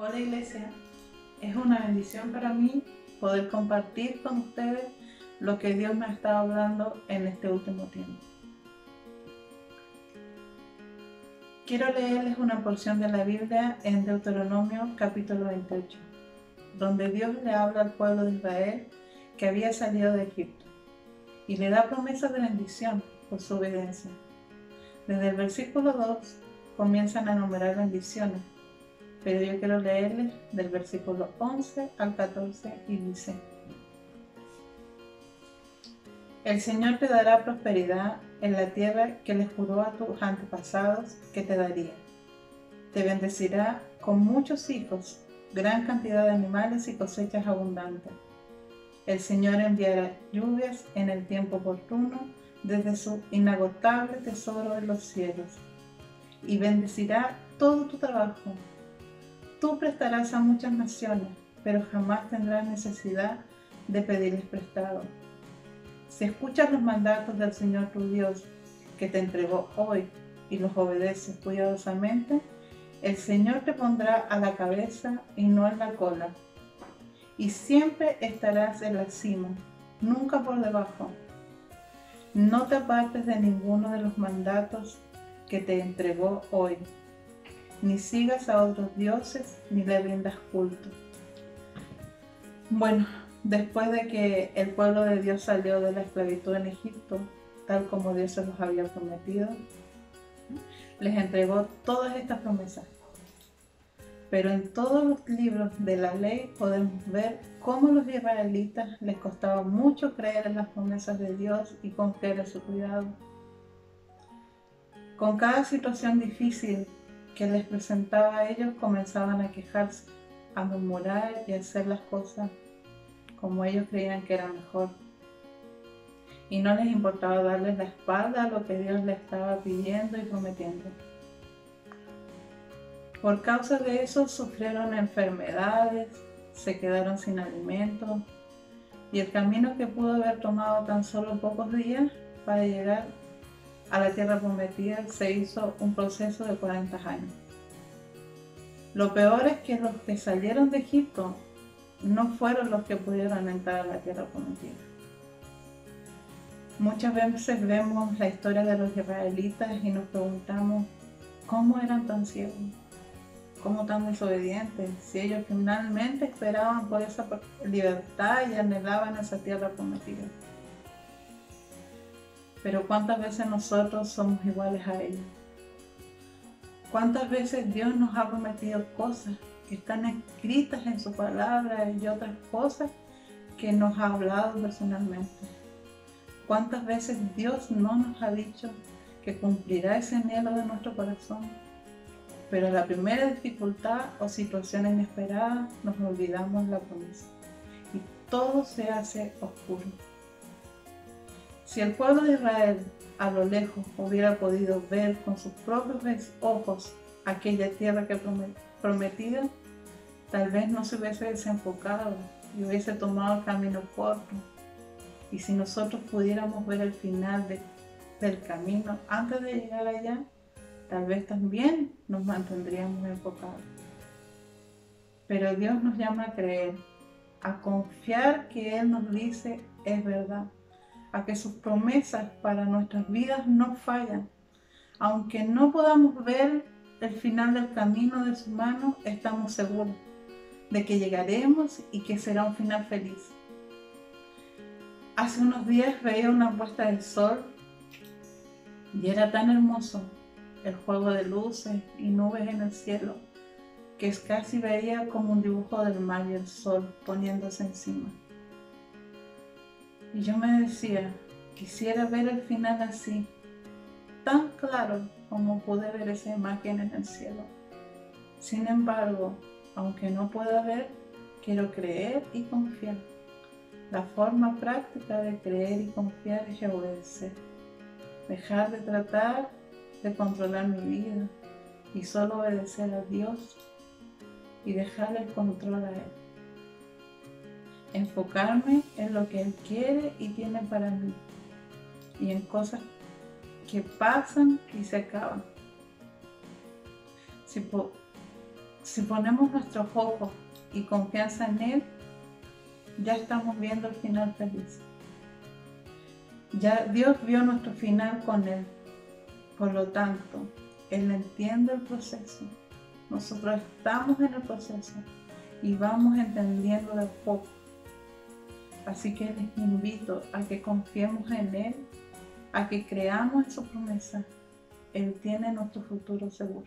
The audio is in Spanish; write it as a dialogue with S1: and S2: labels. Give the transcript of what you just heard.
S1: Hola iglesia, es una bendición para mí poder compartir con ustedes lo que Dios me ha estado hablando en este último tiempo. Quiero leerles una porción de la Biblia en Deuteronomio capítulo 28, donde Dios le habla al pueblo de Israel que había salido de Egipto y le da promesas de bendición por su obediencia. Desde el versículo 2 comienzan a enumerar bendiciones pero yo quiero leerles del versículo 11 al 14 y dice, El Señor te dará prosperidad en la tierra que le juró a tus antepasados que te daría. Te bendecirá con muchos hijos, gran cantidad de animales y cosechas abundantes. El Señor enviará lluvias en el tiempo oportuno desde su inagotable tesoro en los cielos y bendecirá todo tu trabajo Tú prestarás a muchas naciones, pero jamás tendrás necesidad de pedirles prestado. Si escuchas los mandatos del Señor tu Dios, que te entregó hoy, y los obedeces cuidadosamente, el Señor te pondrá a la cabeza y no en la cola. Y siempre estarás en la cima, nunca por debajo. No te apartes de ninguno de los mandatos que te entregó hoy ni sigas a otros dioses, ni le rindas culto. Bueno, después de que el pueblo de Dios salió de la esclavitud en Egipto, tal como Dios se los había prometido, les entregó todas estas promesas. Pero en todos los libros de la ley podemos ver cómo los israelitas les costaba mucho creer en las promesas de Dios y confiar en su cuidado. Con cada situación difícil que les presentaba a ellos comenzaban a quejarse, a murmurar y a hacer las cosas como ellos creían que era mejor. Y no les importaba darles la espalda a lo que Dios les estaba pidiendo y prometiendo. Por causa de eso sufrieron enfermedades, se quedaron sin alimento y el camino que pudo haber tomado tan solo pocos días para llegar a la tierra prometida se hizo un proceso de 40 años. Lo peor es que los que salieron de Egipto no fueron los que pudieron entrar a la tierra prometida. Muchas veces vemos la historia de los israelitas y nos preguntamos cómo eran tan ciegos, cómo tan desobedientes, si ellos finalmente esperaban por esa libertad y anhelaban esa tierra prometida. Pero cuántas veces nosotros somos iguales a ellos. Cuántas veces Dios nos ha prometido cosas que están escritas en su palabra y otras cosas que nos ha hablado personalmente. Cuántas veces Dios no nos ha dicho que cumplirá ese anhelo de nuestro corazón. Pero la primera dificultad o situación inesperada nos olvidamos la promesa y todo se hace oscuro. Si el pueblo de Israel a lo lejos hubiera podido ver con sus propios ojos aquella tierra que prometida, tal vez no se hubiese desenfocado y hubiese tomado el camino corto. Y si nosotros pudiéramos ver el final del camino antes de llegar allá, tal vez también nos mantendríamos enfocados. Pero Dios nos llama a creer, a confiar que Él nos dice es verdad a que sus promesas para nuestras vidas no fallan. Aunque no podamos ver el final del camino de su mano, estamos seguros de que llegaremos y que será un final feliz. Hace unos días veía una puesta del sol y era tan hermoso el juego de luces y nubes en el cielo que casi veía como un dibujo del mar y el sol poniéndose encima. Y yo me decía, quisiera ver el final así, tan claro como pude ver esa imagen en el cielo. Sin embargo, aunque no pueda ver, quiero creer y confiar. La forma práctica de creer y confiar es obedecer. Dejar de tratar de controlar mi vida y solo obedecer a Dios y dejar el control a Él enfocarme en lo que Él quiere y tiene para mí y en cosas que pasan y se acaban. Si, ponemos nuestros ojos y confianza en Él, ya estamos viendo el final feliz. Ya Dios vio nuestro final con Él. Por lo tanto, Él entiende el proceso. Nosotros estamos en el proceso y vamos entendiendo de poco. Así que les invito a que confiemos en Él, a que creamos en su promesa. Él tiene nuestro futuro seguro.